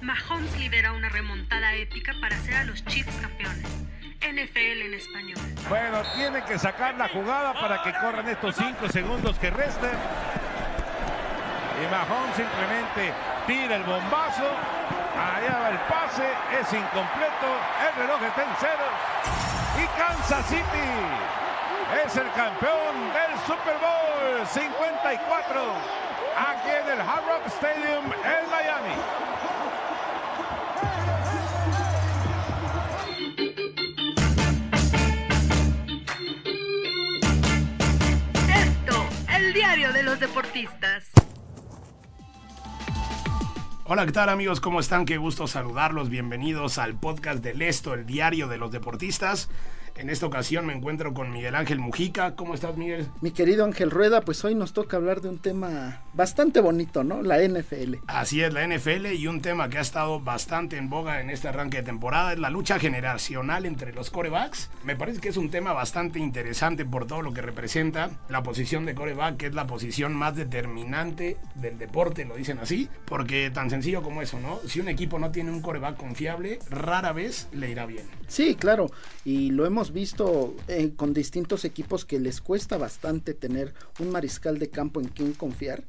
Mahomes lidera una remontada épica para hacer a los Chiefs campeones. NFL en español. Bueno, tiene que sacar la jugada para que corran estos 5 segundos que restan. Y Mahomes simplemente tira el bombazo. Allá va el pase, es incompleto. El reloj está en cero. Y Kansas City es el campeón del Super Bowl 54 aquí en el Hard Rock Stadium en Miami. De los deportistas. Hola, ¿qué tal amigos? ¿Cómo están? Qué gusto saludarlos. Bienvenidos al podcast del Esto, el diario de los deportistas. En esta ocasión me encuentro con Miguel Ángel Mujica. ¿Cómo estás, Miguel? Mi querido Ángel Rueda, pues hoy nos toca hablar de un tema bastante bonito, ¿no? La NFL. Así es, la NFL y un tema que ha estado bastante en boga en este arranque de temporada es la lucha generacional entre los corebacks. Me parece que es un tema bastante interesante por todo lo que representa la posición de coreback, que es la posición más determinante del deporte, lo dicen así, porque tan sencillo como eso, ¿no? Si un equipo no tiene un coreback confiable, rara vez le irá bien. Sí, claro, y lo hemos visto eh, con distintos equipos que les cuesta bastante tener un mariscal de campo en quien confiar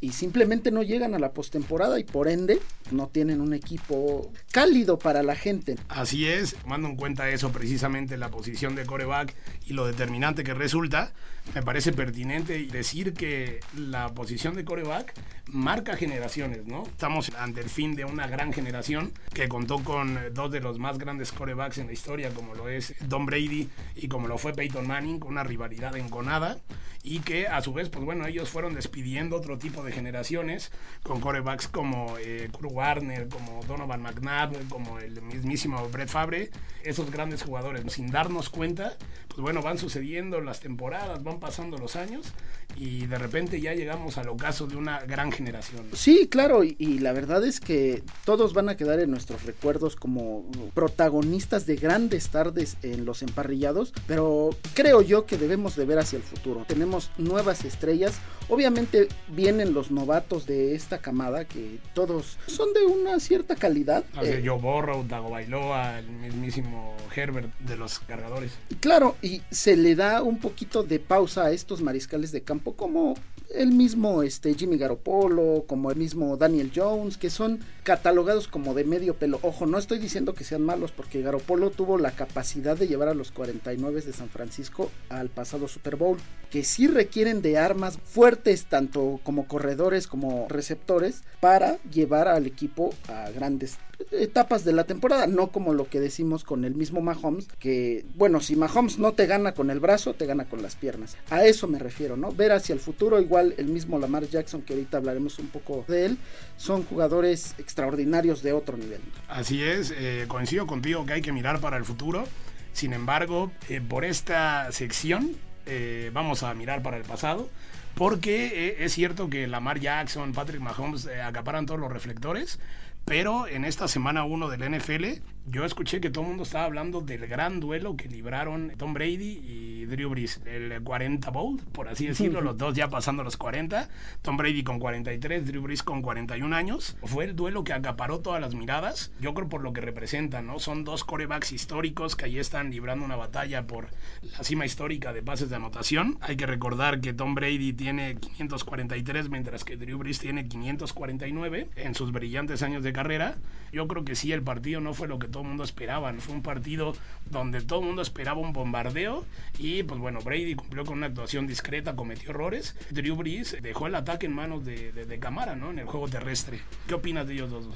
y simplemente no llegan a la postemporada y por ende no tienen un equipo cálido para la gente. Así es, tomando en cuenta eso precisamente la posición de coreback y lo determinante que resulta, me parece pertinente decir que la posición de coreback marca generaciones, ¿no? Estamos ante el fin de una gran generación que contó con dos de los más grandes corebacks en la historia, como lo es Don Brady y como lo fue Peyton Manning, una rivalidad enconada y que a su vez, pues bueno, ellos fueron despidiendo otro tipo de generaciones con corebacks como eh, Kurt Warner, como Donovan McNabb, como el mismísimo Brett Favre, esos grandes jugadores, sin darnos cuenta, pues bueno, van sucediendo las temporadas, van pasando los años y de repente ya llegamos al ocaso de una gran generación. Sí, claro, y, y, la verdad es que todos van a quedar en nuestros recuerdos como protagonistas de grandes tardes en los emparrillados, pero creo yo que debemos de ver hacia el futuro. Tenemos nuevas estrellas, obviamente vienen los novatos de esta camada que todos son de una cierta calidad. Así, eh, Joe Borrow, Dago Bailoa, el mismísimo Herbert de los cargadores. Claro, y se le da un poquito de pausa a estos mariscales de campo como el mismo este Jimmy Garoppolo, como el mismo Daniel Jones, que son catalogados como de medio pelo. Ojo, no estoy diciendo que sean malos porque Garoppolo tuvo la capacidad de llevar a los 49 de San Francisco al pasado Super Bowl, que sí requieren de armas fuertes tanto como corredores como receptores para llevar al equipo a grandes etapas de la temporada, no como lo que decimos con el mismo Mahomes, que bueno, si Mahomes no te gana con el brazo, te gana con las piernas. A eso me refiero, ¿no? Ver hacia el futuro, igual el mismo Lamar Jackson, que ahorita hablaremos un poco de él, son jugadores extraordinarios de otro nivel. Así es, eh, coincido contigo que hay que mirar para el futuro. Sin embargo, eh, por esta sección eh, vamos a mirar para el pasado. Porque es cierto que Lamar Jackson, Patrick Mahomes acaparan todos los reflectores, pero en esta semana 1 del NFL, yo escuché que todo el mundo estaba hablando del gran duelo que libraron Tom Brady y Drew Brees. El 40 Bowl, por así decirlo, los dos ya pasando los 40. Tom Brady con 43, Drew Brees con 41 años. Fue el duelo que acaparó todas las miradas. Yo creo por lo que representan, ¿no? Son dos corebacks históricos que ahí están librando una batalla por la cima histórica de pases de anotación. Hay que recordar que Tom Brady tiene 543, mientras que Drew Brees tiene 549 en sus brillantes años de carrera. Yo creo que sí, el partido no fue lo que todo el mundo esperaba. Fue un partido donde todo el mundo esperaba un bombardeo y pues bueno, Brady cumplió con una actuación discreta, cometió errores. Drew Brees dejó el ataque en manos de, de, de Camara, ¿no? En el juego terrestre. ¿Qué opinas de ellos dos?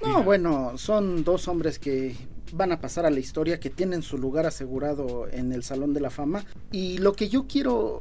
No, Mira. bueno, son dos hombres que van a pasar a la historia, que tienen su lugar asegurado en el Salón de la Fama. Y lo que yo quiero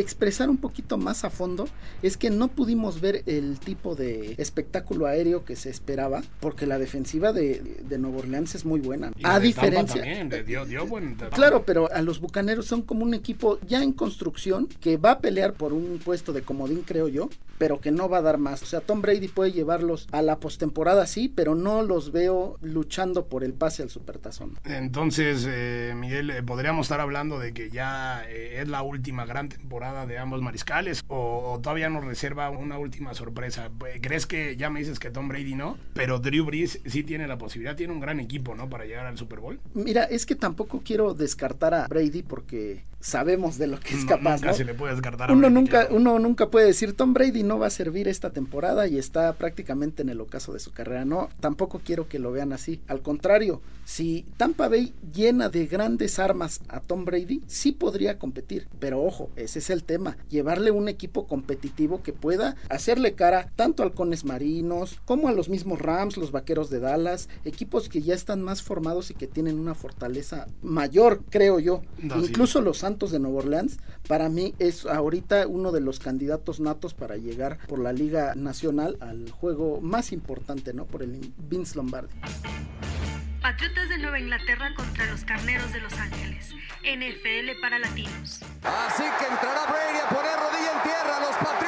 expresar un poquito más a fondo es que no pudimos ver el tipo de espectáculo aéreo que se esperaba, porque la defensiva de, de Nueva Orleans es muy buena. Y a diferencia. también, de- dio- dio buen- Claro, pero a los bucaneros son como un equipo ya en construcción que va a pelear por un puesto de comodín, creo yo, pero que no va a dar más. O sea, Tom Brady puede llevarlos a la postemporada, sí, pero no los veo luchando por el pase al supertazón. Entonces, eh, Miguel, eh, podríamos estar hablando de que ya eh, es la última gran temporada de ambos mariscales o, o todavía nos reserva una última sorpresa. Eh, ¿Crees que ya me dices que Tom Brady no? Pero Drew Brees sí tiene la posibilidad, tiene un gran equipo, ¿no? Para llegar al Super Bowl. Mira, es que tampoco quiero descartar a Brady porque sabemos de lo que es No, capaz. nunca ¿no? se le puede descartar a Uno Brady, nunca, claro. uno nunca puede decir Tom Brady no va a servir esta temporada y está prácticamente en el ocaso de su carrera. No, tampoco quiero que lo vean así. Al contrario, si Tampa Bay llena de grandes armas a Tom Brady, sí podría competir. Pero ojo, ese es el tema. Llevarle un equipo competitivo que pueda hacerle cara tanto a halcones marinos como a los mismos Rams, los vaqueros de Dallas, equipos que ya están más formados y que tienen una fortaleza mayor, creo yo. No, sí. Incluso los Santos de Nueva Orleans, para mí es ahorita uno de los candidatos natos para llegar por la Liga Nacional al juego más importante, ¿no? Por el Vince Lombardi. Patriotas de Nueva Inglaterra contra los Carneros de Los Ángeles. NFL para latinos. Así que entrará Brady a poner rodilla en tierra. Los Patriotas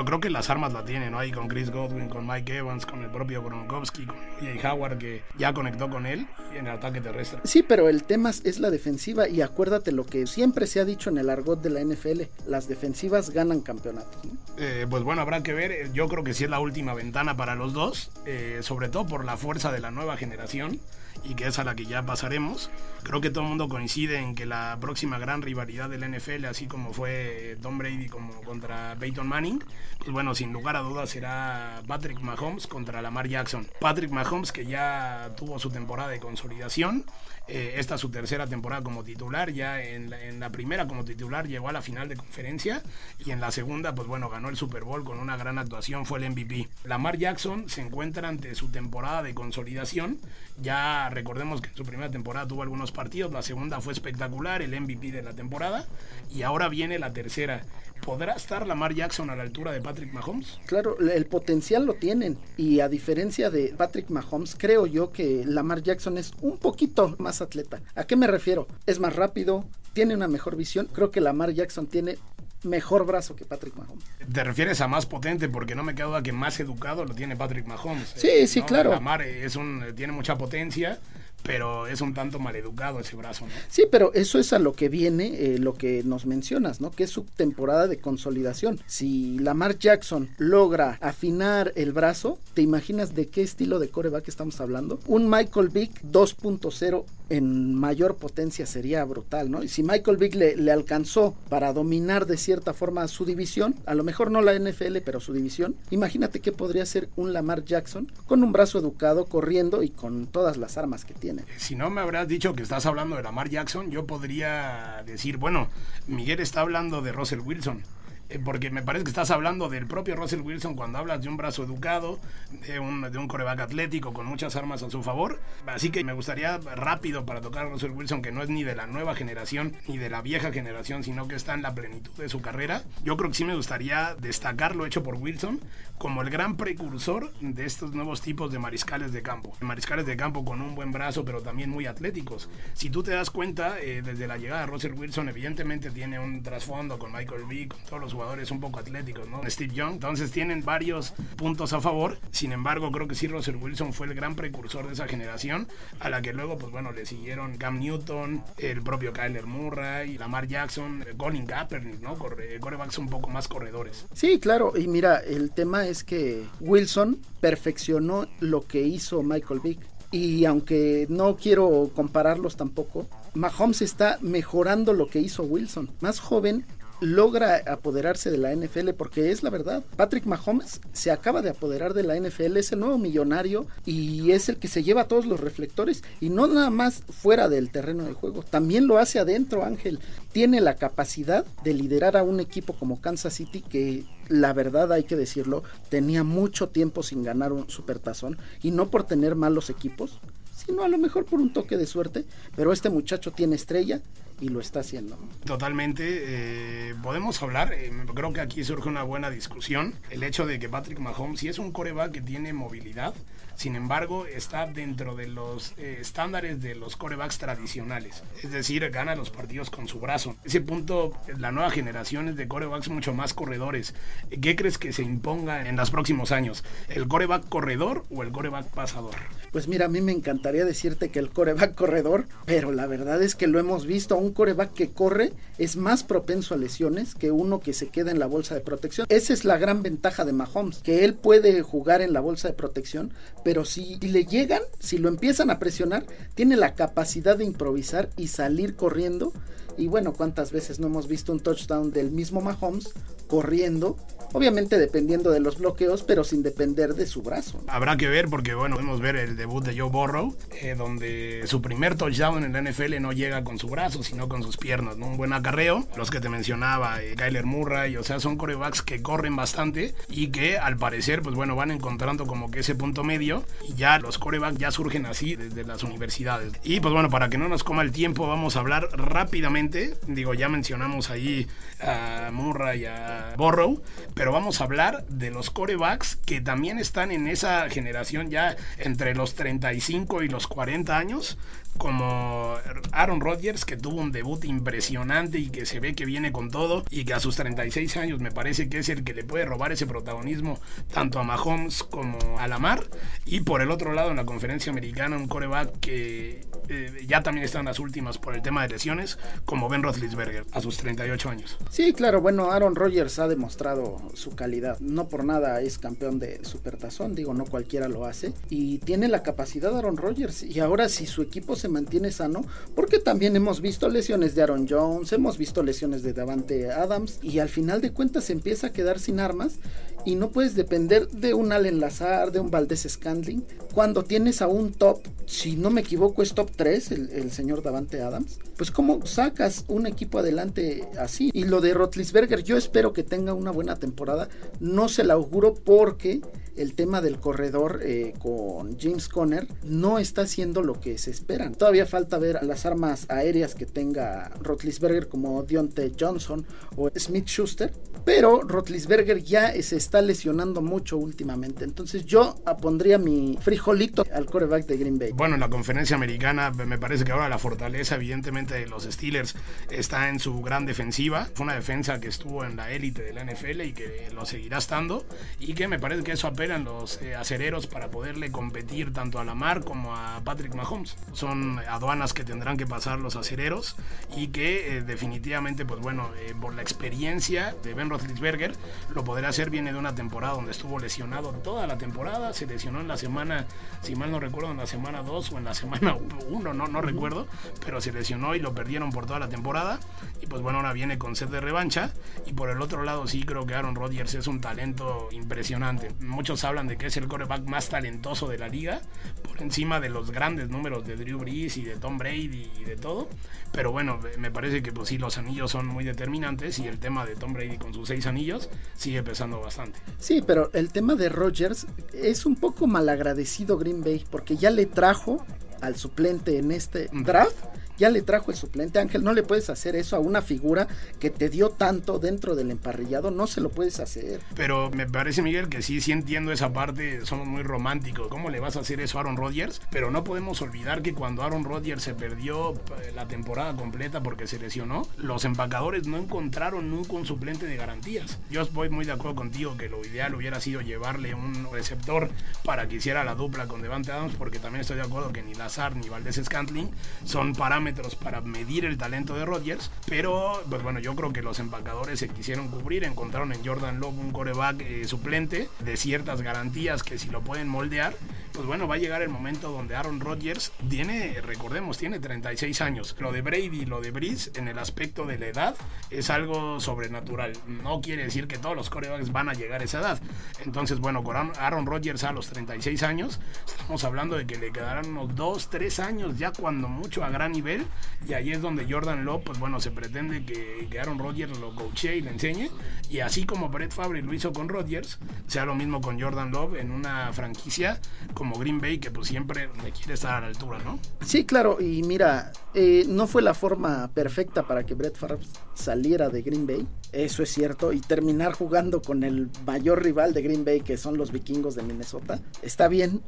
Bueno, creo que las armas la tiene, ¿no? Ahí con Chris Godwin, con Mike Evans, con el propio Gronkowski, con Jay Howard que ya conectó con él en el ataque terrestre. Sí, pero el tema es la defensiva y acuérdate lo que siempre se ha dicho en el argot de la NFL, las defensivas ganan campeonatos. ¿no? Eh, pues bueno, habrá que ver. Eh, Yo creo que sí es la última ventana para los dos, eh, sobre todo por la fuerza de la nueva generación y que es a la que ya pasaremos. Creo que todo el mundo coincide en que la próxima gran rivalidad del NFL, así como fue Tom Brady como contra Peyton Manning, pues bueno, sin lugar a dudas será Patrick Mahomes contra Lamar Jackson. Patrick Mahomes que ya tuvo su temporada de consolidación, eh, esta es su tercera temporada como titular, ya en la, en la primera como titular llegó a la final de conferencia y en la segunda, pues bueno, ganó el Super Bowl con una gran actuación, fue el MVP. Lamar Jackson se encuentra ante su temporada de consolidación, ya recordemos que en su primera temporada tuvo algunos partidos, la segunda fue espectacular, el MVP de la temporada y ahora viene la tercera. ¿Podrá estar Lamar Jackson a la altura de Patrick Mahomes? Claro, el potencial lo tienen y a diferencia de Patrick Mahomes, creo yo que Lamar Jackson es un poquito más atleta. ¿A qué me refiero? Es más rápido, tiene una mejor visión. Creo que Lamar Jackson tiene mejor brazo que Patrick Mahomes. Te refieres a más potente porque no me queda duda que más educado lo tiene Patrick Mahomes. Sí, sí, claro. Lamar es un, tiene mucha potencia, pero es un tanto maleducado ese brazo, ¿no? Sí, pero eso es a lo que viene, eh, lo que nos mencionas, ¿no? Que es su temporada de consolidación. Si Lamar Jackson logra afinar el brazo, ¿te imaginas de qué estilo de coreback estamos hablando? Un Michael Vick 2.0 en mayor potencia sería brutal, ¿no? Y si Michael Vick le, le alcanzó para dominar de cierta forma su división, a lo mejor no la NFL, pero su división, imagínate qué podría ser un Lamar Jackson con un brazo educado, corriendo y con todas las armas que tiene. Si no me habrás dicho que estás hablando de Lamar Jackson, yo podría decir, bueno, Miguel está hablando de Russell Wilson. Eh, Porque me parece que estás hablando del propio Russell Wilson cuando hablas de un brazo educado, de un, de un coreback atlético con muchas armas a su favor. Así que me gustaría rápido para tocar a Russell Wilson, que no es ni de la nueva generación ni de la vieja generación, sino que está en la plenitud de su carrera. Yo creo que sí me gustaría destacar lo hecho por Wilson como el gran precursor de estos nuevos tipos de mariscales de campo. Mariscales de campo con un buen brazo, pero también muy atléticos. Si tú te das cuenta, eh, desde la llegada de Russell Wilson, evidentemente tiene un trasfondo con Michael Vick, con todos los jugadores un poco atléticos, ¿no? Steve Young, entonces tienen varios puntos a favor. Sin embargo, creo que sí Russell Wilson fue el gran precursor de esa generación, a la que luego, pues bueno, le siguieron Cam Newton, el propio Kyler Murray, Lamar Jackson, Colin Kaepernick, ¿no? Corre, corebacks un poco más corredores. Sí, claro, y mira, el tema es que Wilson perfeccionó lo que hizo Michael Vick. Y aunque no quiero compararlos tampoco, Mahomes está mejorando lo que hizo Wilson. Más joven, logra apoderarse de la NFL, porque es la verdad, Patrick Mahomes se acaba de apoderar de la NFL, es el nuevo millonario y es el que se lleva todos los reflectores y no nada más fuera del terreno de juego, también lo hace adentro, Ángel. Tiene la capacidad de liderar a un equipo como Kansas City que la verdad hay que decirlo, tenía mucho tiempo sin ganar un supertazón y no por tener malos equipos, sino a lo mejor por un toque de suerte, pero este muchacho tiene estrella y lo está haciendo. Totalmente. Eh, podemos hablar, eh, creo que aquí surge una buena discusión, el hecho de que Patrick Mahomes, si es un coreback que tiene movilidad, sin embargo, está dentro de los eh, estándares de los corebacks tradicionales. Es decir, gana los partidos con su brazo. Ese punto, la nueva generación es de corebacks mucho más corredores. ¿Qué crees que se imponga en los próximos años? ¿El coreback corredor o el coreback pasador? Pues mira, a mí me encantaría decirte que el coreback corredor, pero la verdad es que lo hemos visto. Un coreback que corre es más propenso a lesiones que uno que se queda en la bolsa de protección. Esa es la gran ventaja de Mahomes, que él puede jugar en la bolsa de protección, pero si le llegan, si lo empiezan a presionar, tiene la capacidad de improvisar y salir corriendo. Y bueno, ¿cuántas veces no hemos visto un touchdown del mismo Mahomes corriendo Obviamente dependiendo de los bloqueos, pero sin depender de su brazo. Habrá que ver porque, bueno, podemos ver el debut de Joe Burrow, eh, donde su primer touchdown en la NFL no llega con su brazo, sino con sus piernas, ¿no? Un buen acarreo. Los que te mencionaba, eh, Kyler Murray, o sea, son corebacks que corren bastante y que al parecer, pues bueno, van encontrando como que ese punto medio y ya los corebacks ya surgen así desde las universidades. Y pues bueno, para que no nos coma el tiempo, vamos a hablar rápidamente. Digo, ya mencionamos ahí a Murray y a Burrow, pero vamos a hablar de los corebacks que también están en esa generación ya entre los 35 y los 40 años, como Aaron Rodgers, que tuvo un debut impresionante y que se ve que viene con todo y que a sus 36 años me parece que es el que le puede robar ese protagonismo tanto a Mahomes como a Lamar. Y por el otro lado, en la conferencia americana, un coreback que eh, ya también está en las últimas por el tema de lesiones, como Ben Roethlisberger, a sus 38 años. Sí, claro, bueno, Aaron Rodgers ha demostrado su calidad. No por nada es campeón de Supertazón, digo, no cualquiera lo hace. Y tiene la capacidad Aaron Rodgers. Y ahora si su equipo se mantiene sano, porque también hemos visto lesiones de Aaron Jones, hemos visto lesiones de Davante Adams, y al final de cuentas se empieza a quedar sin armas y no puedes depender de un Allen Lazar, de un Valdés Scandling, cuando tienes a un top, si no me equivoco es top 3, el, señor Davante Adams, pues cómo sacas un equipo adelante así. Y lo de Rotlisberger, yo espero que tenga una buena temporada, no se la auguro porque el tema del corredor eh, con James Conner no está haciendo lo que se esperan. Todavía falta ver las armas aéreas que tenga Rotlisberger como Dionte Johnson o Smith Schuster, pero Rotlisberger ya se está lesionando mucho últimamente. Entonces yo pondría mi frijolito al coreback de Green Bay. Bueno, en la conferencia americana me parece que ahora la fortaleza evidentemente de los Steelers está en su gran defensiva. Fue una defensa que estuvo en la élite de la NFL y que lo seguirá estando y que me parece que eso apelan los eh, acereros para poderle competir tanto a Lamar como a Patrick Mahomes. Son aduanas que tendrán que pasar los acereros y que eh, definitivamente, pues bueno, eh, por la experiencia de Ben Roethlisberger, lo podrá hacer. Viene de una temporada donde estuvo lesionado toda la temporada, se lesionó en la semana, si mal no recuerdo, en la semana 2 o en la semana 1, no, no recuerdo, pero se lesionó y lo perdieron por toda la temporada. Y pues bueno, ahora viene con sed de revancha. Y por el otro lado, sí creo que Aaron Rodgers es un talento impresionante. Muchos hablan de que es el coreback más talentoso de la liga, por encima de los grandes números de Drew Brees y de Tom Brady y de todo. Pero bueno, me parece que pues sí, los anillos son muy determinantes y el tema de Tom Brady con sus seis anillos sigue pesando bastante. Sí, pero el tema de Rodgers es un poco malagradecido Green Bay porque ya le trajo al suplente en este draft ya le trajo el suplente. Ángel, no le puedes hacer eso a una figura que te dio tanto dentro del emparrillado, no se lo puedes hacer. Pero me parece, Miguel, que sí, sí entiendo esa parte, somos muy románticos. ¿Cómo le vas a hacer eso a Aaron Rodgers? Pero no podemos olvidar que cuando Aaron Rodgers se perdió eh, la temporada completa porque se lesionó, los empacadores no encontraron nunca un suplente de garantías. Yo estoy muy de acuerdo contigo que lo ideal hubiera sido llevarle un receptor para que hiciera la dupla con Devante Adams, porque también estoy de acuerdo que ni Lazar ni Valdés Scantling son parámetros para medir el talento de Rodgers, pero pues bueno, yo creo que los empacadores se quisieron cubrir, encontraron en Jordan Love un coreback eh, suplente de ciertas garantías que si lo pueden moldear, pues bueno, va a llegar el momento donde Aaron Rodgers tiene, recordemos, tiene 36 años. Lo de Brady y lo de Breeze en el aspecto de la edad es algo sobrenatural. No quiere decir que todos los corebacks van a llegar a esa edad. Entonces, bueno, con Aaron Rodgers a los 36 años, estamos hablando de que le quedarán unos 2, 3 años ya cuando mucho a gran nivel. Y ahí es donde Jordan Love, pues bueno, se pretende que, Aaron Rodgers lo coachee y le enseñe. Y así como Brett Favre lo hizo con Rodgers, sea lo mismo con Jordan Love en una franquicia como Green Bay, que pues siempre quiere estar a la altura, ¿no? Sí, claro, y mira, eh, no fue la forma perfecta para que Brett Favre saliera de Green Bay, eso es cierto, y terminar jugando con el mayor rival de Green Bay, que son los vikingos de Minnesota, está bien,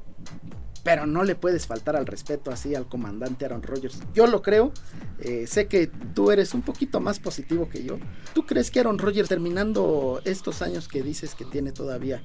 pero no le puedes faltar al respeto así al comandante Aaron Rodgers. Yo lo creo, eh, sé que tú eres un poquito más positivo que yo. ¿Tú crees que Aaron Rodgers terminando estos años que dices que tiene todavía,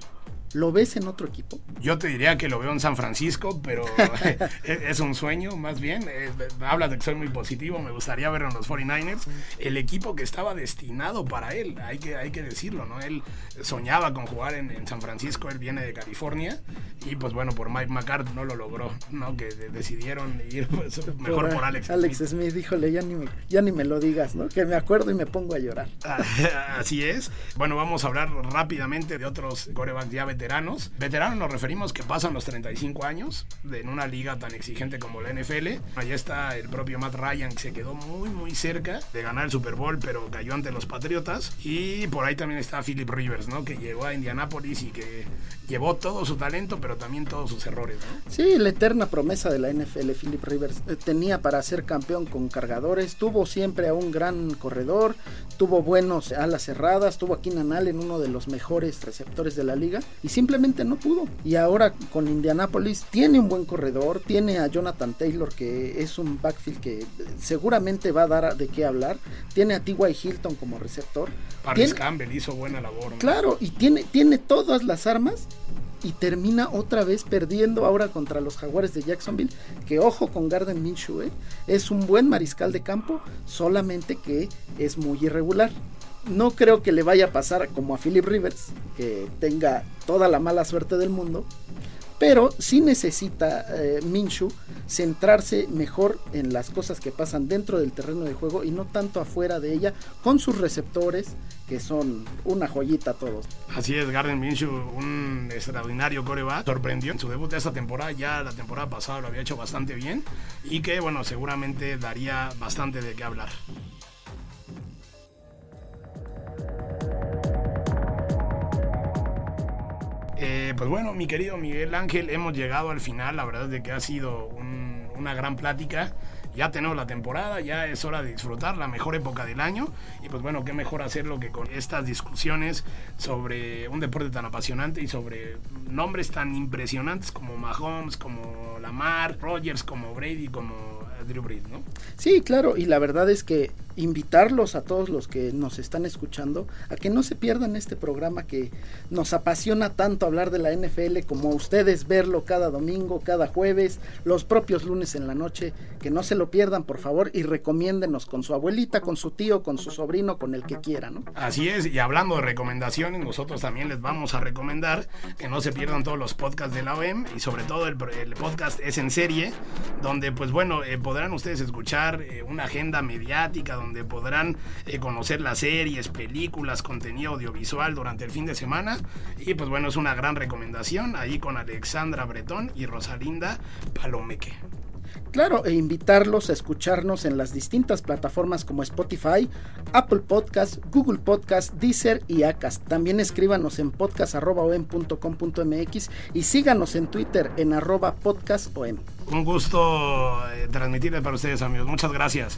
¿Lo ves en otro equipo? Yo te diría que lo veo en San Francisco, pero es un sueño más bien. Eh, hablas de que soy muy positivo, me gustaría verlo en los 49ers. El equipo que estaba destinado para él, hay que, hay que decirlo, ¿no? Él soñaba con jugar en, San Francisco, él viene de California y pues bueno, por Mike McCarthy no lo logró, ¿no? Que decidieron ir pues, mejor por, Alex Alex Smith. híjole, ya ni, me, ya ni me lo digas, ¿no? Que me acuerdo y me pongo a llorar. Así es. Bueno, vamos a hablar rápidamente de otros corebacks ya veteranos. Veteranos nos referimos que pasan los 35 años en una liga tan exigente como la NFL. Ahí está el propio Matt Ryan que se quedó muy muy cerca de ganar el Super Bowl pero cayó ante los Patriotas. Y por ahí también está Philip Rivers, ¿no? Que llegó a Indianapolis y que llevó todo su talento pero también todos sus errores, ¿no? Sí, la eterna promesa de la NFL, Philip Rivers, eh, tenía para ser campeón con cargadores, tuvo siempre a un gran corredor, tuvo buenos alas cerradas, tuvo a Keenan Allen, uno de los mejores receptores de la liga, y simplemente no pudo. Y ahora con Indianapolis tiene un buen corredor, tiene a Jonathan Taylor que es un backfield que seguramente va a dar de qué hablar, tiene a T.Y. Hilton como receptor. Paris Campbell hizo buena labor. Claro, y tiene, tiene todas las armas y termina otra vez perdiendo ahora contra los Jaguares de Jacksonville, que ojo con Garden Minshew, ¿eh? es un buen mariscal de campo, solamente que es muy irregular no creo que le vaya a pasar como a Philip Rivers, que tenga toda la mala suerte del mundo, pero sí necesita eh, Minshu centrarse mejor en las cosas que pasan dentro del terreno de juego y no tanto afuera de ella, con sus receptores, que son una joyita todos. Así es, Garden Minshew, un extraordinario coreback, sorprendió en su debut de esta temporada, ya la temporada pasada lo había hecho bastante bien y que bueno, seguramente daría bastante de qué hablar. Eh, pues bueno, mi querido Miguel Ángel, hemos llegado al final. La verdad es de que ha sido una gran plática. Ya tenemos la temporada, ya es hora de disfrutar la mejor época del año. Y pues bueno, qué mejor hacerlo que con estas discusiones sobre un deporte tan apasionante y sobre nombres tan impresionantes como Mahomes, como Lamar, Rogers, como Brady, como Drew Brees, ¿no? Sí, claro, y la verdad es que invitarlos a todos los que nos están escuchando a que no se pierdan este programa que nos apasiona tanto hablar de la NFL como ustedes verlo cada domingo, cada jueves, los propios lunes en la noche, que no se lo pierdan por favor y recomiéndenos con su abuelita, con su tío, con su sobrino, con el que quiera, ¿no? Así es, y hablando de recomendaciones, nosotros también les vamos a recomendar que no se pierdan todos los podcasts de la OEM y sobre todo el, podcast es en serie, donde pues bueno, eh, podrán ustedes escuchar eh, una agenda mediática, donde podrán eh, conocer las series, películas, contenido audiovisual durante el fin de semana. Y pues bueno, es una gran recomendación ahí con Alexandra Bretón y Rosalinda Palomeque. Claro, e invitarlos a escucharnos en las distintas plataformas como Spotify, Apple Podcast, Google Podcast, Deezer y Acast. También escríbanos en podcast.com.mx y síganos en Twitter en arroba podcastom. Un gusto eh, transmitirle para ustedes amigos. Muchas gracias.